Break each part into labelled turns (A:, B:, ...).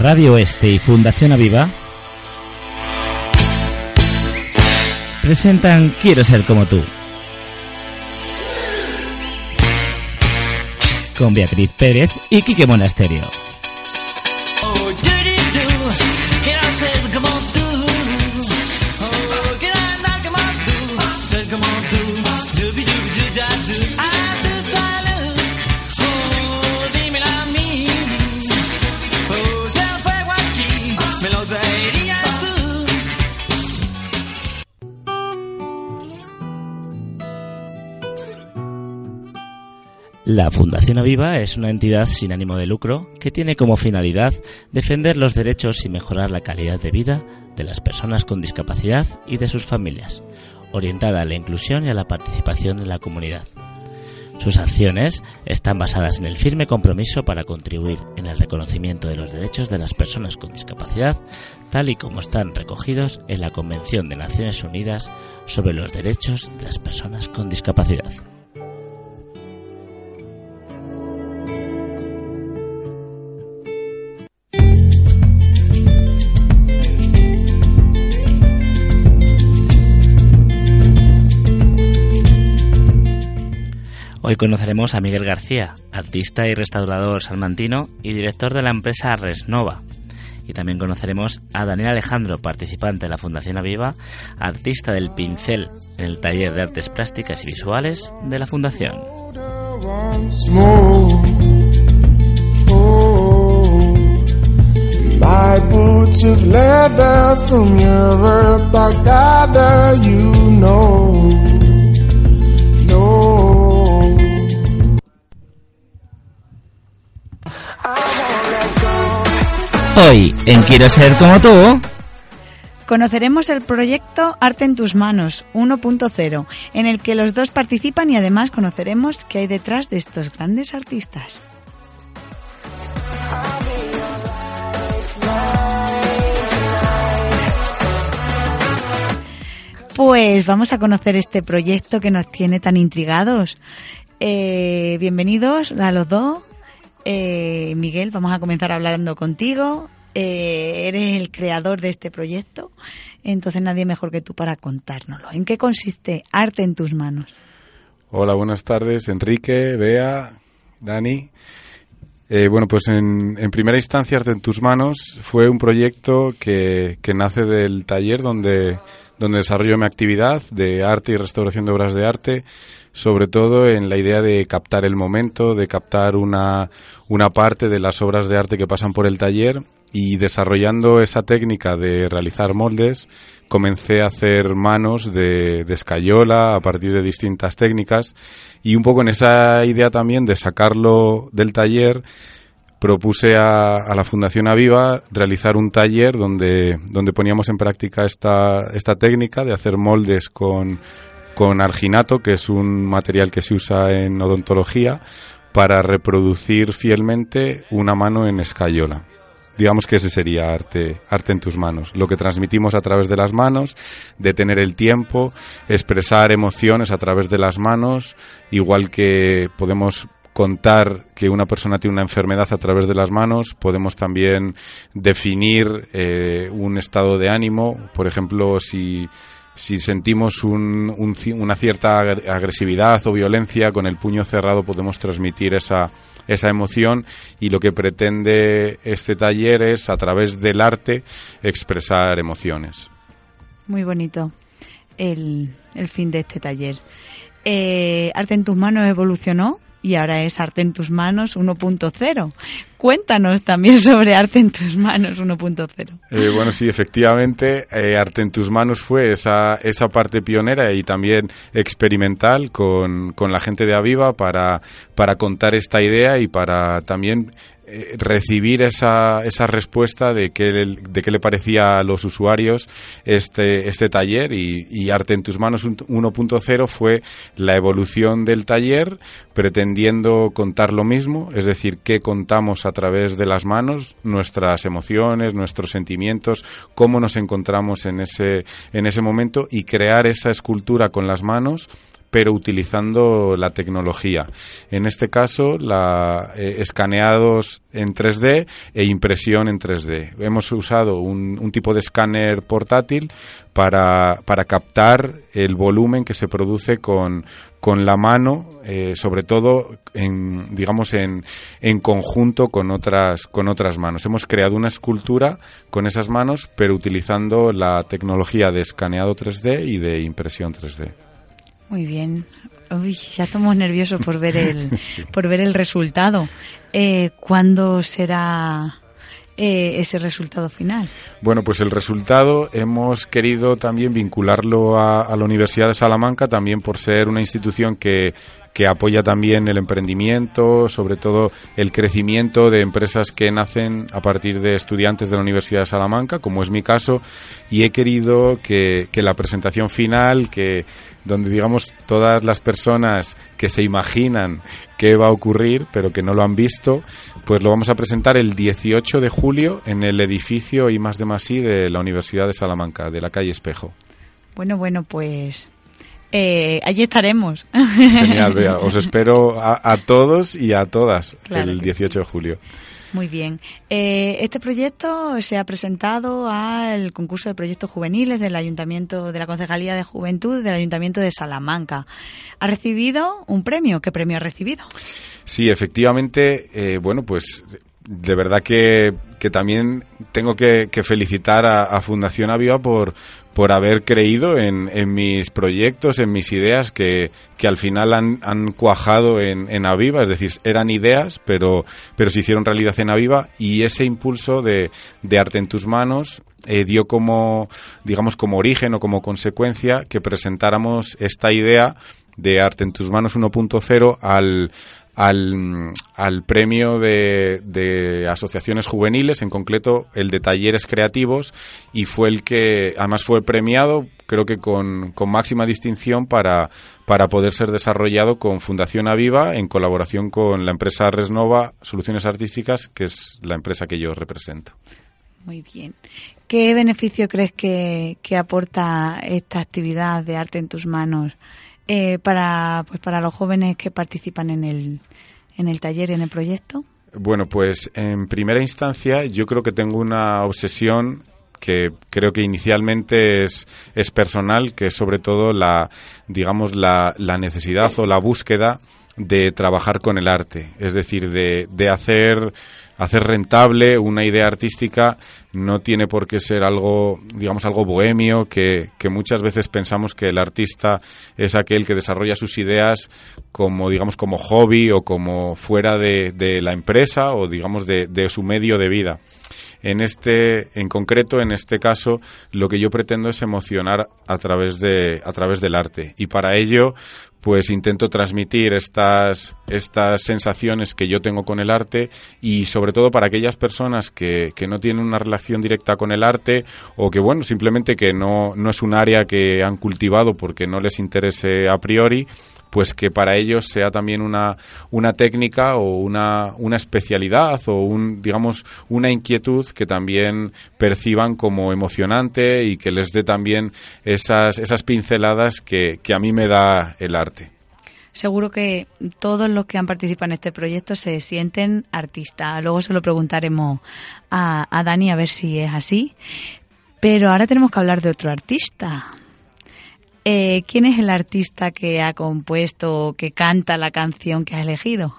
A: Radio Este y Fundación Aviva presentan Quiero ser como tú. Con Beatriz Pérez y Quique Monasterio. La Fundación Aviva es una entidad sin ánimo de lucro que tiene como finalidad defender los derechos y mejorar la calidad de vida de las personas con discapacidad y de sus familias, orientada a la inclusión y a la participación en la comunidad. Sus acciones están basadas en el firme compromiso para contribuir en el reconocimiento de los derechos de las personas con discapacidad, tal y como están recogidos en la Convención de Naciones Unidas sobre los Derechos de las Personas con Discapacidad. Hoy conoceremos a Miguel García, artista y restaurador salmantino y director de la empresa Resnova. Y también conoceremos a Daniel Alejandro, participante de la Fundación Aviva, artista del pincel en el taller de artes plásticas y visuales de la Fundación. Hoy, en Quiero ser como tú,
B: conoceremos el proyecto Arte en tus manos 1.0, en el que los dos participan y además conoceremos qué hay detrás de estos grandes artistas. Pues vamos a conocer este proyecto que nos tiene tan intrigados. Eh, bienvenidos a los dos. Eh, Miguel, vamos a comenzar hablando contigo. Eh, eres el creador de este proyecto, entonces nadie mejor que tú para contárnoslo. ¿En qué consiste Arte en tus manos?
C: Hola, buenas tardes, Enrique, Bea, Dani. Eh, bueno, pues en, primera instancia, Arte en tus manos fue un proyecto que, que nace del taller donde, donde desarrollo mi actividad de arte y restauración de obras de arte sobre todo en la idea de captar el momento, de captar una, una parte de las obras de arte que pasan por el taller y desarrollando esa técnica de realizar moldes, comencé a hacer manos de, escayola a partir de distintas técnicas y un poco en esa idea también de sacarlo del taller propuse a, a, la Fundación Aviva realizar un taller donde, donde poníamos en práctica esta, esta técnica de hacer moldes con, con arginato, que es un material que se usa en odontología para reproducir fielmente una mano en escayola. Digamos que ese sería arte, arte en tus manos. Lo que transmitimos a través de las manos, detener el tiempo, expresar emociones a través de las manos, igual que podemos contar que una persona tiene una enfermedad a través de las manos, podemos también definir eh, un estado de ánimo, por ejemplo, si si sentimos una cierta agresividad o violencia, con el puño cerrado podemos transmitir esa, esa emoción y lo que pretende este taller es, a través del arte, expresar emociones.
B: Muy bonito el, el fin de este taller. Eh, Arte en tus manos evolucionó y ahora es Arte en tus manos 1.0. Cuéntanos también sobre Arte en tus manos 1.0.
C: Eh, bueno, sí, efectivamente, eh, Arte en tus manos fue esa, esa parte pionera y también experimental con, con la gente de Aviva para, para contar esta idea y para también eh, recibir esa, esa respuesta de qué, de qué le parecía a los usuarios este, este taller y, Arte en tus manos 1.0 fue la evolución del taller pretendiendo contar lo mismo, es decir, qué contamos a través de las manos, nuestras emociones, nuestros sentimientos, cómo nos encontramos en ese, en ese momento y crear esa escultura con las manos pero utilizando la tecnología. En este caso, la, eh, escaneados en 3D e impresión en 3D. Hemos usado un, un tipo de escáner portátil para, para, captar el volumen que se produce con, con la mano, eh, sobre todo en, digamos en, en conjunto con otras, con otras manos. Hemos creado una escultura con esas manos, pero utilizando la tecnología de escaneado 3D y de impresión 3D.
B: Muy bien. Uy, ya estamos nerviosos por ver el, por ver el resultado. Eh, ¿Cuándo será eh, ese resultado final?
C: Bueno, pues el resultado hemos querido también vincularlo a, a, la Universidad de Salamanca, también por ser una institución que, que apoya también el emprendimiento, sobre todo el crecimiento de empresas que nacen a partir de estudiantes de la Universidad de Salamanca, como es mi caso, y he querido que, que la presentación final, que donde digamos todas las personas que se imaginan qué va a ocurrir, pero que no lo han visto, pues lo vamos a presentar el 18 de julio en el edificio I más de Masí de la Universidad de Salamanca, de la calle Espejo.
B: Bueno, bueno, pues eh, allí estaremos.
C: Genial, Bea. Os espero a, a todos y a todas claro el 18 de julio.
B: Muy bien. Eh, este proyecto se ha presentado al concurso de proyectos juveniles del Ayuntamiento de la Concejalía de Juventud del Ayuntamiento de Salamanca. Ha recibido un premio. ¿Qué premio ha recibido?
C: Sí, efectivamente. Eh, bueno, pues de verdad que, que también tengo que, felicitar a, a, Fundación Aviva por, por haber creído en, en, mis proyectos, en mis ideas, que, que al final han, han cuajado en, en, Aviva, es decir, eran ideas, pero, pero se hicieron realidad en Aviva y ese impulso de, de arte en tus manos eh, dio como, digamos, como origen o como consecuencia que presentáramos esta idea de Arte en tus manos 1.0 al, al, al premio de, de, asociaciones juveniles, en concreto el de talleres creativos, y fue el que además fue premiado, creo que con, con máxima distinción para, para poder ser desarrollado con Fundación Aviva en colaboración con la empresa Resnova Soluciones Artísticas, que es la empresa que yo represento.
B: Muy bien. ¿Qué beneficio crees que, que aporta esta actividad de arte en tus manos? Eh, para, pues para los jóvenes que participan en el, en el taller y en el proyecto?
C: Bueno, pues en primera instancia yo creo que tengo una obsesión que creo que inicialmente es, es personal, que es sobre todo la, digamos, la, la necesidad o la búsqueda de trabajar con el arte, es decir, de, de hacer hacer rentable una idea artística no tiene por qué ser algo, digamos, algo bohemio, que, que, muchas veces pensamos que el artista es aquel que desarrolla sus ideas como, digamos, como hobby o como fuera de, de la empresa o, digamos, de, de su medio de vida. En este, en concreto, en este caso, lo que yo pretendo es emocionar a través de, a través del arte. Y para ello, pues intento transmitir estas, estas sensaciones que yo tengo con el arte y sobre todo para aquellas personas que, que no tienen una relación directa con el arte o que bueno, simplemente que no, no es un área que han cultivado porque no les interese a priori, pues que para ellos sea también una, una técnica o una, una especialidad o un, digamos, una inquietud que también perciban como emocionante y que les dé también esas, esas pinceladas que, que a mí me da el arte
B: seguro que todos los que han participado en este proyecto se sienten artistas. Luego se lo preguntaremos a, a, Dani a ver si es así. Pero ahora tenemos que hablar de otro artista. Eh, ¿Quién es el artista que ha compuesto, que canta la canción que has elegido?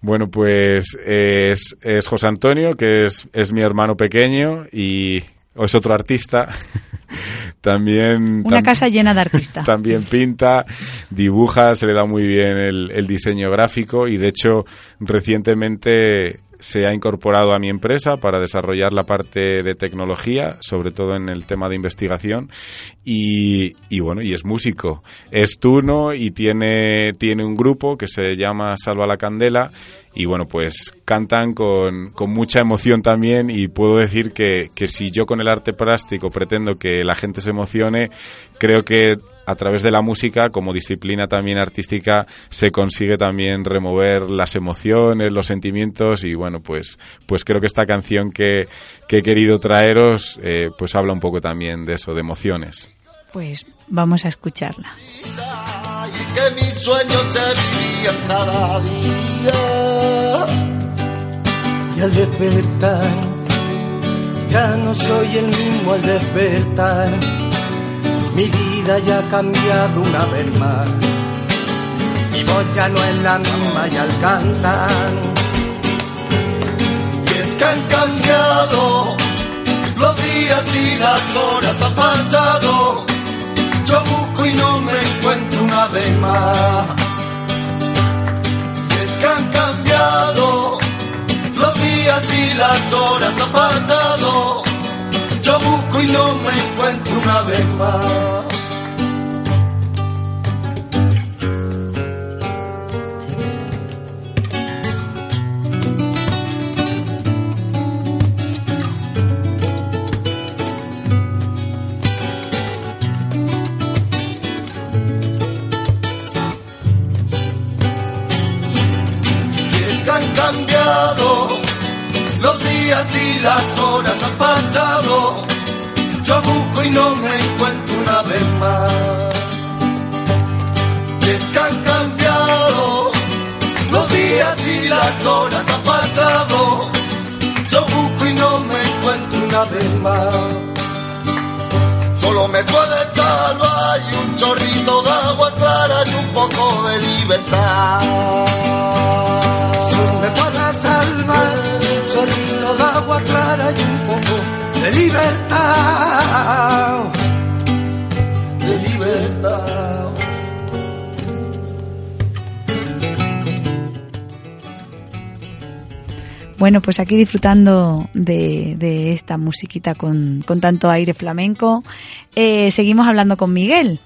C: Bueno, pues es, es José Antonio, que es, es mi hermano pequeño y es otro artista. también
B: una tam casa llena de artistas.
C: también pinta, dibuja, se le da muy bien el, el, diseño gráfico y de hecho recientemente se ha incorporado a mi empresa para desarrollar la parte de tecnología, sobre todo en el tema de investigación. Y, bueno, y es músico. Es tuno y tiene, tiene un grupo que se llama Salva la Candela. Y bueno, pues cantan con, con, mucha emoción también. Y puedo decir que, que si yo con el arte plástico pretendo que la gente se emocione, creo que a través de la música, como disciplina también artística, se consigue también remover las emociones, los sentimientos y bueno, pues, pues creo que esta canción que, que he querido traeros, eh, pues habla un poco también de eso, de emociones.
B: Pues vamos a escucharla.
D: y que mis sueños se cada día.
E: Y al despertar, ya no soy el mismo al despertar. Mi vida ya ha cambiado una vez más. Mi voz ya no es la misma y al cantar.
D: Y es que han cambiado los días y las horas han pasado. Yo busco y no me encuentro una vez más. Y es que han cambiado los días y las horas han pasado. Yo busco y no me encuentro una vez más. Días y las horas han pasado. Yo busco y no me encuentro una vez más. Y es que han cambiado los días y las horas han pasado. Yo busco y no me encuentro una vez más. Solo me puede salvar y un chorrito de agua clara y un poco de libertad.
E: Solo me pueda salvar agua clara y un poco de libertad.
D: de libertad.
B: Bueno, pues aquí disfrutando de, esta musiquita con, con tanto aire flamenco, eh, seguimos hablando con Miguel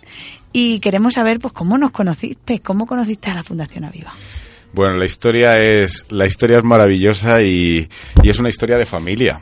B: y queremos saber pues cómo nos conociste, cómo conociste a la Fundación Aviva.
C: Bueno, la historia es la historia es maravillosa y, y es una historia de familia.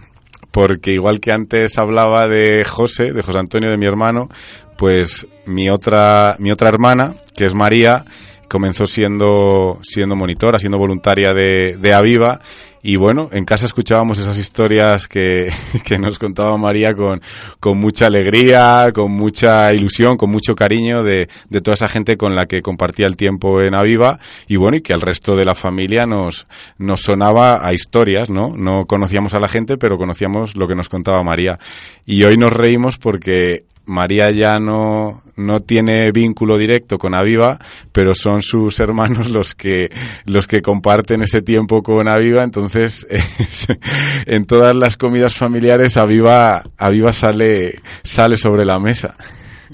C: Porque igual que antes hablaba de José, de José Antonio, de mi hermano, pues mi otra mi otra hermana, que es María, comenzó siendo siendo monitora, siendo voluntaria de, de Aviva y bueno, en casa escuchábamos esas historias que, que nos contaba María con, con mucha alegría, con mucha ilusión, con mucho cariño de, de toda esa gente con la que compartía el tiempo en Aviva y bueno, y que al resto de la familia nos, nos sonaba a historias, ¿no? No conocíamos a la gente, pero conocíamos lo que nos contaba María. Y hoy nos reímos porque María ya no, no tiene vínculo directo con Aviva, pero son sus hermanos los que, los que comparten ese tiempo con Aviva. Entonces, es- en todas las comidas familiares, Aviva, Aviva sale, sale sobre la mesa.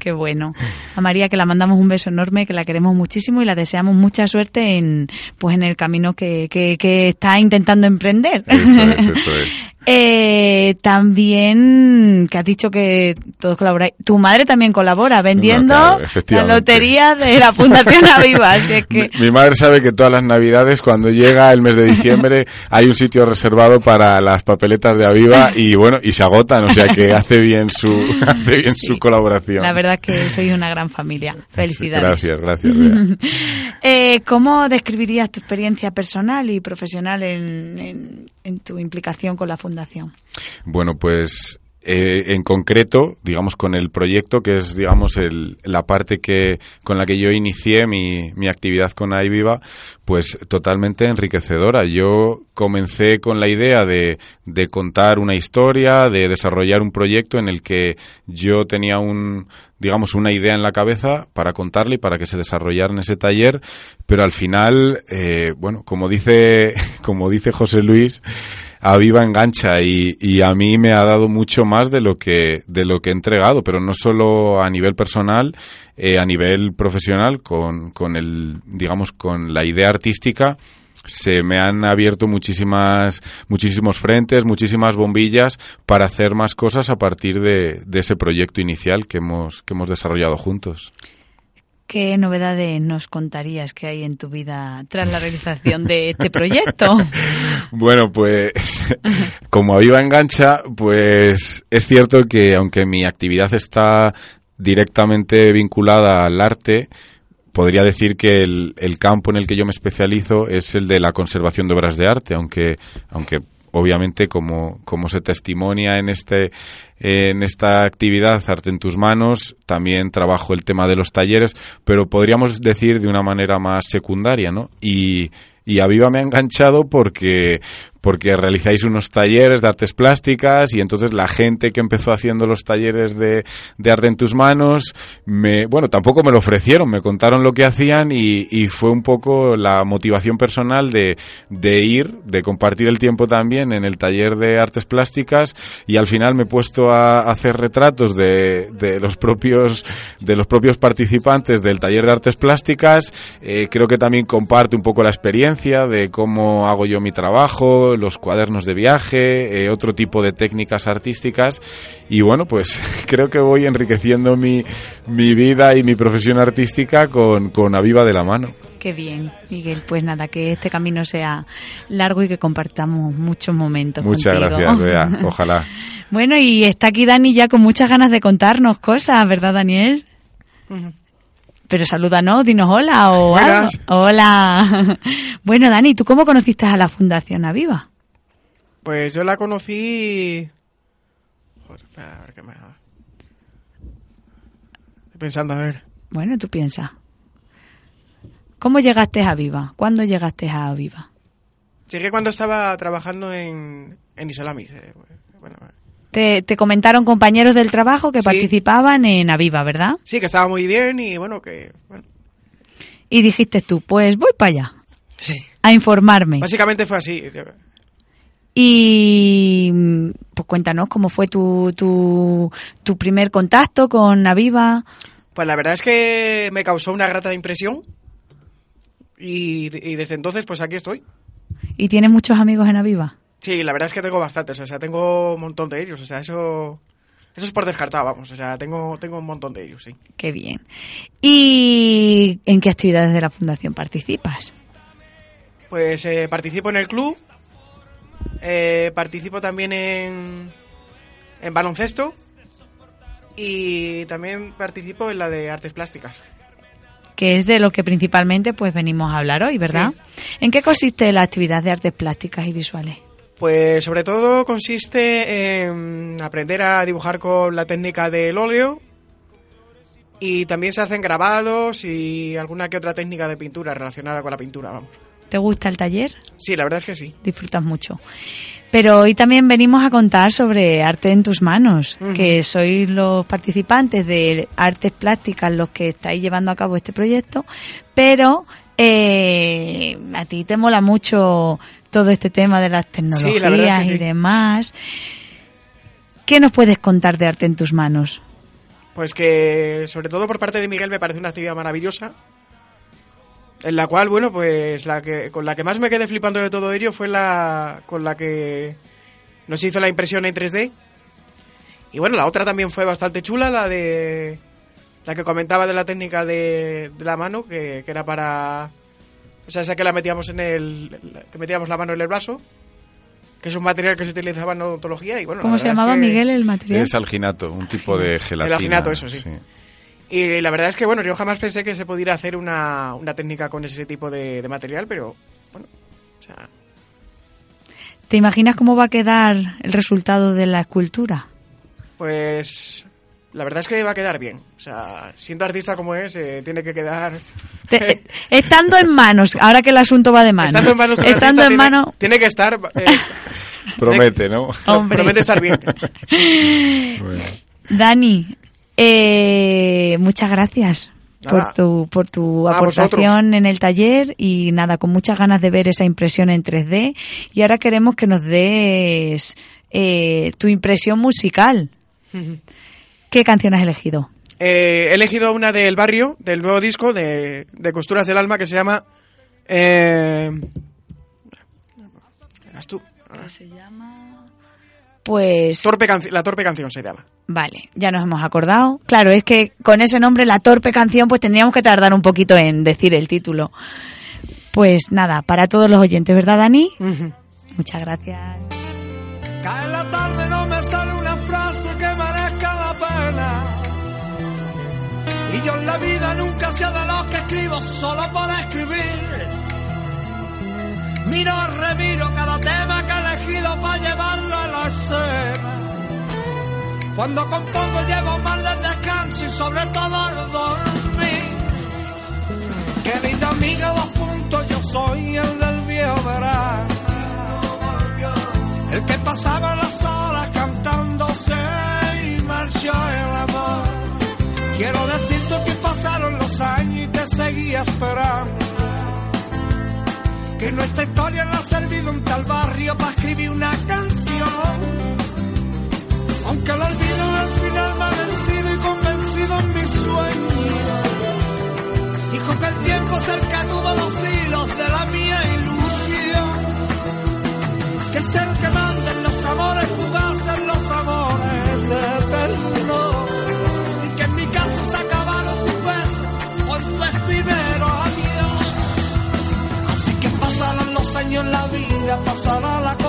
B: Qué bueno. A María que la mandamos un beso enorme, que la queremos muchísimo y la deseamos mucha suerte en pues en el camino que, que, que está intentando emprender.
C: Eso es, eso es.
B: Eh, también que has dicho que todos colaboráis. Tu madre también colabora vendiendo
C: claro,
B: la lotería de la Fundación Aviva. Así es que
C: Mi, mi madre sabe que todas las navidades, cuando llega el mes de diciembre, hay un sitio reservado para las papeletas de Aviva y bueno, y se agotan, o sea que hace bien su, hace bien su colaboración.
B: la verdad es que sois una gran familia. Felicidades.
C: Gracias, gracias. Bea.
B: Eh, ¿Cómo describirías tu experiencia personal y profesional en, en- en tu implicación con la Fundación?
C: Bueno, pues eh, en concreto, digamos, con el proyecto, que es, digamos, el, la parte que con la que yo inicié mi, actividad con iViva, pues totalmente enriquecedora. Yo comencé con la idea de, de contar una historia, de desarrollar un proyecto en el que yo tenía un, digamos, una idea en la cabeza para contarle y para que se desarrollara en ese taller, pero al final, eh, bueno, como dice, como dice José Luis, Aviva engancha y, y a mí me ha dado mucho más de lo que de lo que he entregado, pero no solo a nivel personal, eh, a nivel profesional, con, con el digamos con la idea artística se me han abierto muchísimas muchísimos frentes, muchísimas bombillas para hacer más cosas a partir de, de ese proyecto inicial que hemos que hemos desarrollado juntos.
B: ¿Qué novedades nos contarías que hay en tu vida tras la realización de este proyecto?
C: Bueno, pues como Aviva engancha, pues es cierto que aunque mi actividad está directamente vinculada al arte, podría decir que el, el campo en el que yo me especializo es el de la conservación de obras de arte, aunque, aunque obviamente como, como se testimonia en este en esta actividad Arte en tus manos, también trabajo el tema de los talleres, pero podríamos decir de una manera más secundaria, ¿no? Y, y a Viva me ha enganchado porque porque realizáis unos talleres de artes plásticas y entonces la gente que empezó haciendo los talleres de, arte en tus manos, me, bueno, tampoco me lo ofrecieron, me contaron lo que hacían y, y fue un poco la motivación personal de, de ir, de compartir el tiempo también en el taller de artes plásticas y al final me he puesto hacer retratos de, de los propios de los propios participantes del taller de artes plásticas. Eh, creo que también comparte un poco la experiencia de cómo hago yo mi trabajo, los cuadernos de viaje, eh, otro tipo de técnicas artísticas y bueno, pues creo que voy enriqueciendo mi, mi vida y mi profesión artística con, con Aviva de la mano.
B: Qué bien, Miguel. Pues nada, que este camino sea largo y que compartamos muchos momentos.
C: Muchas
B: contigo.
C: gracias, Bea. Ojalá.
B: bueno, y está aquí Dani ya con muchas ganas de contarnos cosas, ¿verdad, Daniel? Pero salúdanos, dinos hola o
F: Buenas.
B: algo. Hola. bueno, Dani, ¿tú cómo conociste a la Fundación Aviva?
F: Pues yo la conocí. Joder, espera, a ver qué me. Estoy pensando, a ver.
B: Bueno, tú piensas. ¿Cómo llegaste a Aviva? ¿Cuándo llegaste a Aviva?
F: Llegué cuando estaba trabajando en, en Isolamis. eh, bueno,
B: Te, te comentaron compañeros del trabajo que
F: Sí.
B: participaban en Aviva, ¿verdad?
F: sí, que estaba muy bien y bueno, que. Bueno,
B: Y dijiste tú, pues voy para allá
F: sí.
B: a informarme.
F: Básicamente fue así.
B: Y pues cuéntanos cómo fue tu, tu, tu primer contacto con Aviva.
F: Pues la verdad es que me causó una grata impresión. Y, y desde entonces, pues aquí estoy.
B: ¿Y tienes muchos amigos en Aviva?
F: Sí, la verdad es que tengo bastantes. O sea, tengo un montón de ellos. O sea, eso. Eso es por descartado, vamos. O sea, tengo, tengo un montón de ellos, sí.
B: Qué bien. ¿Y en qué actividades de la Fundación participas?
F: Pues eh, participo en el club, eh, participo también en, en baloncesto y también participo en la de artes plásticas.
B: Que es de lo que principalmente pues venimos a hablar hoy, ¿verdad? ¿En qué consiste la actividad de artes plásticas y visuales?
F: Pues sobre todo consiste en aprender a dibujar con la técnica del óleo y también se hacen grabados y alguna que otra técnica de pintura relacionada con la pintura, vamos.
B: ¿Te gusta el taller?
F: Sí, la verdad es que sí.
B: disfrutas mucho. Pero hoy también venimos a contar sobre Arte en tus manos, que sois los participantes de Artes Plásticas los que estáis llevando a cabo este proyecto, pero eh, a ti te mola mucho todo este tema de las tecnologías
F: la verdad es que
B: y demás. ¿Qué nos puedes contar de Arte en tus manos?
F: Pues que, sobre todo por parte de Miguel, me parece una actividad maravillosa. En la cual, bueno, pues la que, con la que más me quedé flipando de todo ello fue la con la que nos hizo la impresión en 3D. Y bueno, la otra también fue bastante chula, la de. La que comentaba de la técnica de, de la mano, que, que era para. O sea, esa que la metíamos en el. que metíamos la mano en el brazo. Que es un material que se utilizaba en odontología. Y bueno, la
B: ¿Cómo se
F: es
B: llamaba,
F: que-
B: Miguel, el material?
C: Es alginato, un tipo de gelatina.
F: alginato, eso sí. Y la verdad es que, bueno, yo jamás pensé que se pudiera hacer una, una técnica con ese tipo de, de material, pero bueno, o sea,
B: ¿Te imaginas cómo va a quedar el resultado de la escultura?
F: pues la verdad es que va a quedar bien. O sea, siendo artista como es, eh, tiene que quedar...
B: Te- estando en manos, ahora que el asunto va de manos.
F: Estando en manos,
B: Estando en
F: tiene-
B: mano,
F: Tiene que estar... eh,
C: Promete, ¿no?
B: Hombre.
F: Promete estar bien.
C: Bueno.
B: Dani, eh, muchas gracias por tu, por tu aportación
F: vosotros.
B: en el taller y nada, con muchas ganas de ver esa impresión en 3D. Y ahora queremos que nos des eh, tu impresión musical. ¿Qué canción has elegido?
F: Eh, he elegido una del barrio, del nuevo disco de, de Costuras del Alma, que se llama... Eh, eras tú.
B: Pues
F: Torpe la torpe canción se llama.
B: Vale, ya nos hemos acordado. Claro, es que con ese nombre, La Torpe Canción, pues tendríamos que tardar un poquito en decir el título. Pues nada, para todos los oyentes, ¿verdad, Dani? Muchas gracias.
D: Cae la tarde, no me sale una frase que merezca la pena. Y yo en la vida nunca sé de los que escribo solo por escribir. Miro, remiro cada tema que he
G: elegido para llevarlo la. Cuando compongo llevo más de descanso y sobre todo el dormir. Querida amiga, dos puntos, yo soy el del viejo verano. El que pasaba las horas cantándose y marchó el amor. Quiero decirte que pasaron los años y te seguía esperando. Que nuestra historia no ha servido un tal barrio para escribir una canción. Aunque el olvido al final me ha vencido y convencido en mis sueños. Dijo que el tiempo que tuvo los hilos de la mía ilusión. Que es el que manda en los amores fugaces, los amores eternos. Y que en mi caso se acabaron tus besos con tu efímero adiós. Así que pasarán los años la vida, pasará la.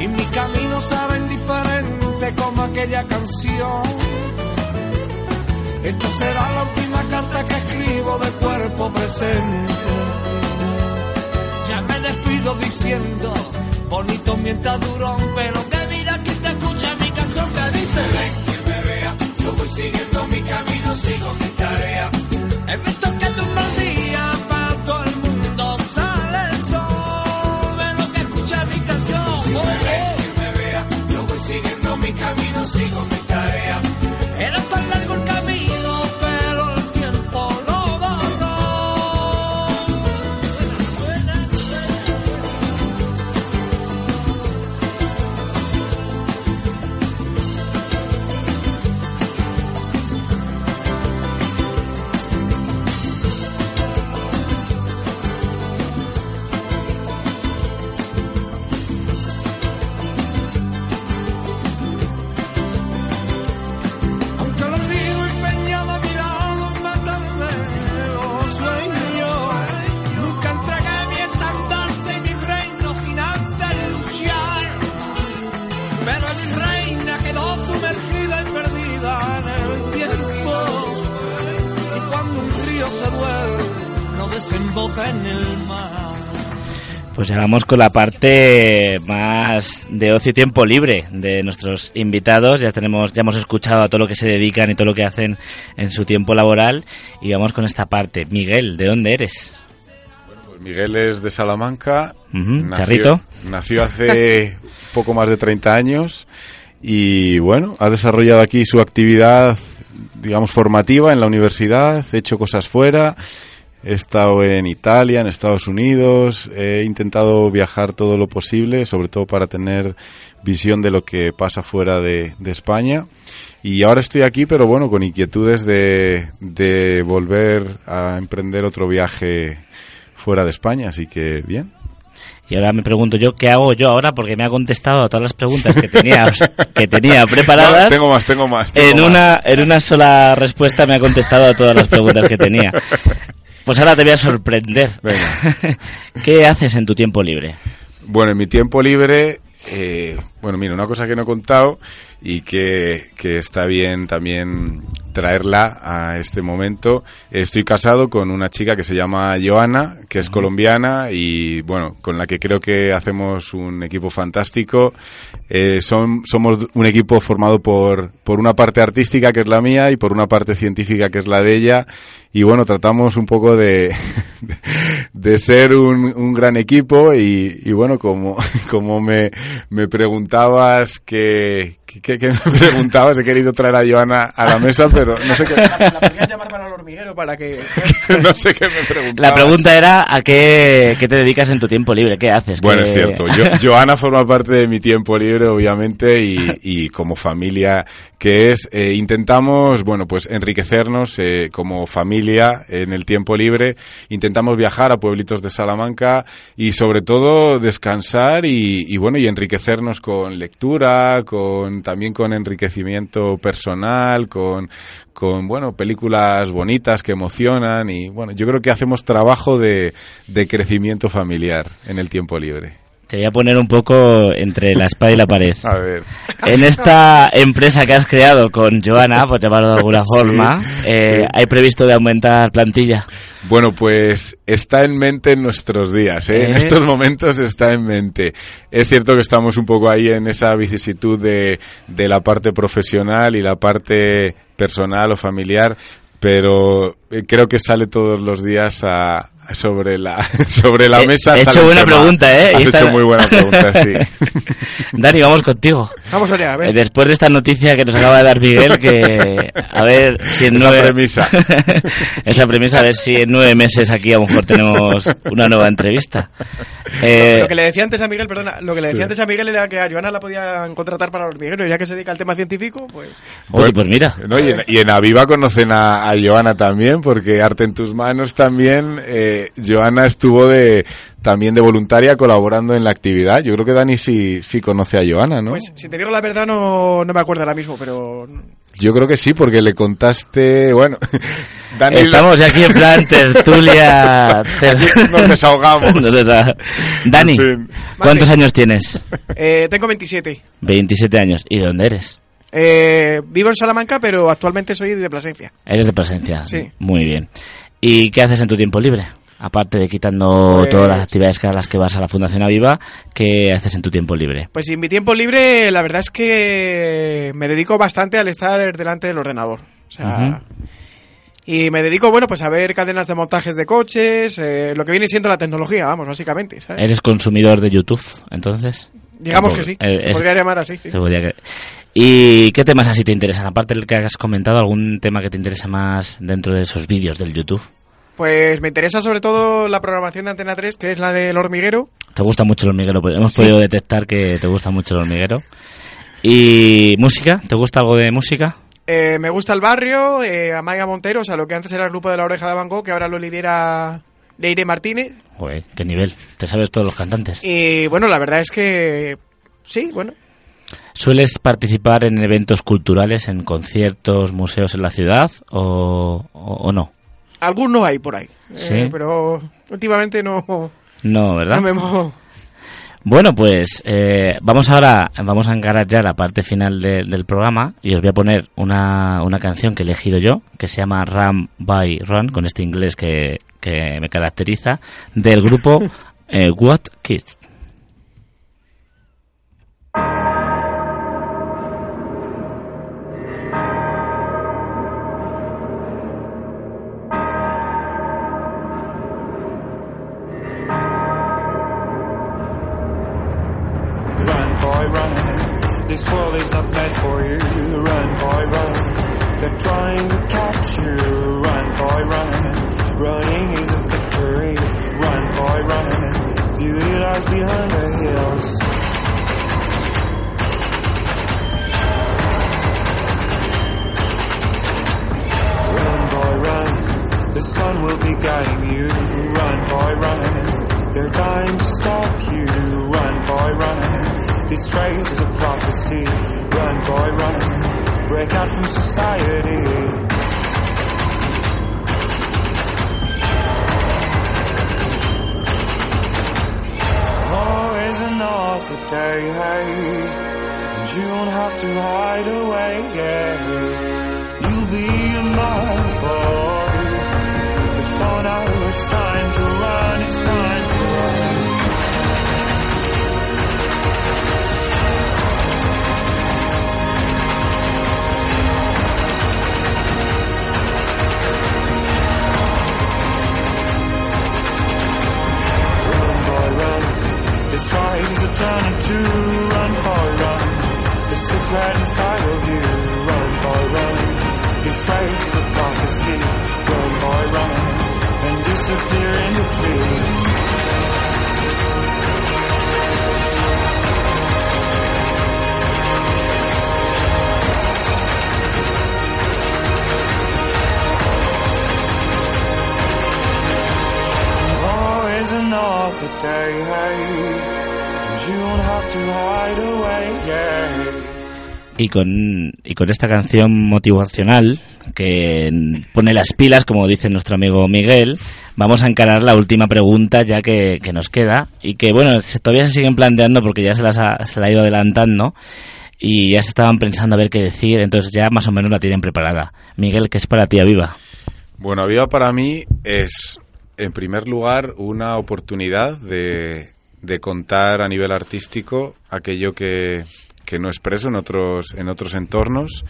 G: Y mi camino será indiferente como aquella canción. Esta será la última carta que escribo de cuerpo presente. Ya me despido diciendo, bonito mientras duró, pero que mira que te escucha mi canción que dice, ven que me vea, yo voy siguiendo
A: Pues ya vamos con la parte más de ocio y tiempo libre de nuestros invitados. Ya tenemos, ya hemos escuchado a todo lo que se dedican y todo lo que hacen en su tiempo laboral. Y vamos con esta parte. Miguel, ¿de dónde eres?
C: Pues Miguel es de Salamanca.
A: Charrito.
C: Nació hace poco más de 30 años y bueno, ha desarrollado aquí su actividad, digamos, formativa en la universidad, he hecho cosas fuera, he estado en Italia, en Estados Unidos, he intentado viajar todo lo posible, sobre todo para tener visión de lo que pasa fuera de, de España. Y ahora estoy aquí, pero bueno, con inquietudes de, de volver a emprender otro viaje fuera de España, así que bien.
A: Y ahora me pregunto yo, ¿qué hago yo ahora? Porque me ha contestado a todas las preguntas que tenía, que tenía preparadas.
C: No, tengo más, tengo más. tengo
A: en
C: más.
A: una, en una sola respuesta me ha contestado a todas las preguntas que tenía. Pues ahora te voy a sorprender.
C: Venga.
A: ¿Qué haces en tu tiempo libre?
C: Bueno, en mi tiempo libre, eh, bueno, mira, una cosa que no he contado y que, que está bien también traerla a este momento. Estoy casado con una chica que se llama Joana, que es colombiana y, bueno, con la que creo que hacemos un equipo fantástico. Eh, son, somos un equipo formado por, por una parte artística, que es la mía, y por una parte científica, que es la de ella. Y bueno, tratamos un poco de, de ser un, un gran equipo y, y bueno, como, como me, me preguntabas que, que, que me preguntabas, he querido traer a Joana a la mesa, pero no sé qué,
F: La, la podrías llamar para el hormiguero para que...
C: no sé qué me preguntabas.
A: La pregunta era ¿a qué, qué te dedicas en tu tiempo libre? ¿Qué haces?
C: Bueno,
A: ¿Qué-
C: es cierto. Yo, Joana forma parte de mi tiempo libre, obviamente, y, y como familia que es, eh, intentamos, bueno, pues enriquecernos eh, como familia en el tiempo libre. Intentamos viajar a pueblitos de Salamanca y sobre todo descansar y, y bueno, y enriquecernos con lectura, con también con enriquecimiento personal, con, con bueno, películas bonitas que emocionan y bueno, yo creo que hacemos trabajo de, de crecimiento familiar en el tiempo libre.
A: Te voy a poner un poco entre la espada y la pared.
C: A ver.
A: En esta empresa que has creado con Joana, por llamarlo de alguna
C: Sí,
A: forma, eh,
C: sí.
A: ¿hay previsto de aumentar plantilla?
C: Bueno, pues está en mente en nuestros días, ¿eh? En
A: ¿Eh?
C: estos momentos está en mente. Es cierto que estamos un poco ahí en esa vicisitud de, de la parte profesional y la parte personal o familiar, pero creo que sale todos los días a, sobre la sobre la
A: He-
C: mesa.
A: he hecho buena
C: tema.
A: pregunta, ¿eh?
C: Has
A: Y esta-
C: hecho muy buena pregunta, sí.
A: Dani, vamos contigo.
F: Vamos allá, a
A: Eh,
F: ver.
A: Después de esta noticia que nos acaba de dar Miguel, que a ver si en
C: Esa
A: nueve...
C: premisa.
A: Esa premisa, a ver si en nueve meses aquí a lo mejor tenemos una nueva entrevista. Eh,
F: Lo que le decía antes a Miguel, perdona, lo que le decía antes a Miguel era que a Joana la podían contratar para hormiguero, ya que se dedica al tema científico, pues...
A: oye, pues mira,
C: No, y, en, y en Aviva conocen a, a Joana también, porque Arte en tus manos también. Eh, Joana estuvo de también de voluntaria colaborando en la actividad. Yo creo que Dani sí, sí conoce a Joana, ¿no?
F: Pues, si te digo la verdad, no, no me acuerdo ahora mismo, pero...
C: Yo creo que sí, porque le contaste, bueno, Dani
A: estamos ya aquí en plan tertulia... ter-
C: nos desahogamos.
A: Nos desa- Dani,
C: En fin.
A: ¿cuántos años tienes?
F: Eh, tengo 27.
A: 27 años. ¿Y de dónde eres?
F: Eh, vivo en Salamanca, pero actualmente soy de Plasencia.
A: Eres de presencia.
F: Sí.
A: Muy bien. ¿Y qué haces en tu tiempo libre? Aparte de quitando
F: Pues-
A: todas las actividades que a las que vas a la Fundación Aviva, ¿qué haces en tu tiempo libre?
F: Pues en mi tiempo libre, la verdad es que me dedico bastante al estar delante del ordenador. O sea... Y me dedico, bueno, pues a ver cadenas de montajes de coches, eh, lo que viene siendo la tecnología, vamos, básicamente, ¿sabes?
A: ¿Eres consumidor de YouTube, entonces?
F: Digamos que sí,
A: Eh,
F: se
A: es-
F: podría llamar así. sí.
A: se podría que- ¿Y qué temas así te interesan? Aparte del que has comentado, ¿algún tema que te interese más dentro de esos vídeos del YouTube?
F: Pues me interesa sobre todo la programación de Antena 3, que es la del hormiguero.
A: ¿Te gusta mucho el hormiguero? Pues Hemos podido detectar que te gusta mucho el hormiguero. ¿Y música? ¿Te gusta algo de música?
F: Eh, me gusta el barrio, eh, Amaya Montero, o sea, lo que antes era el grupo de la oreja de Van Gogh, que ahora lo lidera Leire Martínez.
A: Joder, qué nivel. Te sabes todos los cantantes.
F: Y bueno, la verdad es que sí, bueno.
A: ¿Sueles participar en eventos culturales, en conciertos, museos en la ciudad o, o- o no?
F: Algunos hay por ahí. eh,
A: Sí.
F: pero últimamente no,
A: No, ¿verdad?
F: no me
A: Bueno, pues eh, vamos ahora, vamos a encarar ya la parte final de- del programa y os voy a poner una, una canción que he elegido yo, que se llama Run by Run, con este inglés que, que me caracteriza, del grupo eh, What Kids.
H: This race is a prophecy. Run, boy, run. Break out from society. Oh, Always another day. And you don't have to hide away. You'll be my boy. But for now, This fight is a journey to run, boy, run. The secret inside of you, run, boy, run. This race is a prophecy, run, boy, run. And disappear in the trees.
A: Y con, y con esta canción motivacional que pone las pilas, como dice nuestro amigo Miguel, vamos a encarar la última pregunta ya que, nos queda y que, bueno, se- todavía se siguen planteando porque ya se las ha, se la ha ido adelantando y ya se estaban pensando a ver qué decir, entonces ya más o menos la tienen preparada. Miguel, ¿qué es para ti Aviva?
C: Bueno, Aviva para mí es, en primer lugar, una oportunidad de, de contar a nivel artístico aquello que, que no expreso en otros, en otros entornos.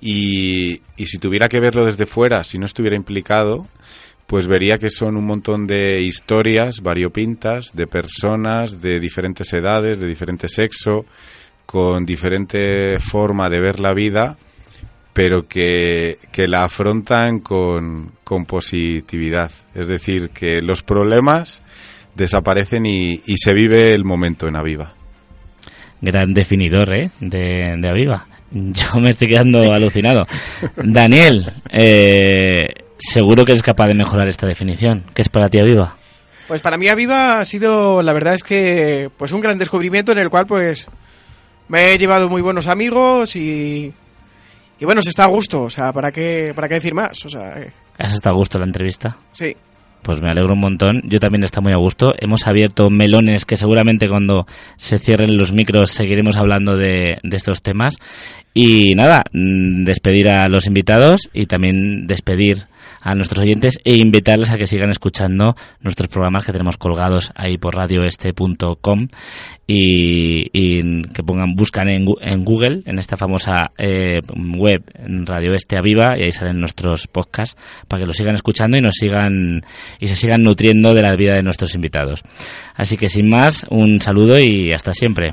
C: Y, y si tuviera que verlo desde fuera, si no estuviera implicado, pues vería que son un montón de historias variopintas, de personas de diferentes edades, de diferente sexo, con diferente forma de ver la vida pero que, que la afrontan con, con positividad. Es decir, que los problemas desaparecen y, y se vive el momento en Aviva.
A: Gran definidor, ¿eh? De, de Aviva. Yo me estoy quedando alucinado. Daniel, eh, seguro que eres capaz de mejorar esta definición. ¿Qué es para ti Aviva?
F: Pues para mí Aviva ha sido, la verdad es que, pues un gran descubrimiento en el cual, pues, me he llevado muy buenos amigos y, y bueno, se está a gusto, o sea, ¿para qué, para qué decir más? O sea, eh,
A: ¿Has estado a gusto en la entrevista?
F: sí.
A: Pues me alegro un montón. Yo también está muy a gusto. Hemos abierto melones que seguramente cuando se cierren los micros seguiremos hablando de, de estos temas. Y nada, mm, despedir a los invitados y también despedir a nuestros oyentes e invitarles a que sigan escuchando nuestros programas que tenemos colgados ahí por radioeste.com y, y que pongan, buscan en, en Google, en esta famosa eh, web, Radio Este Aviva, y ahí salen nuestros podcasts para que los sigan escuchando y nos sigan y se sigan nutriendo de la vida de nuestros invitados. Así que sin más, un saludo y hasta siempre.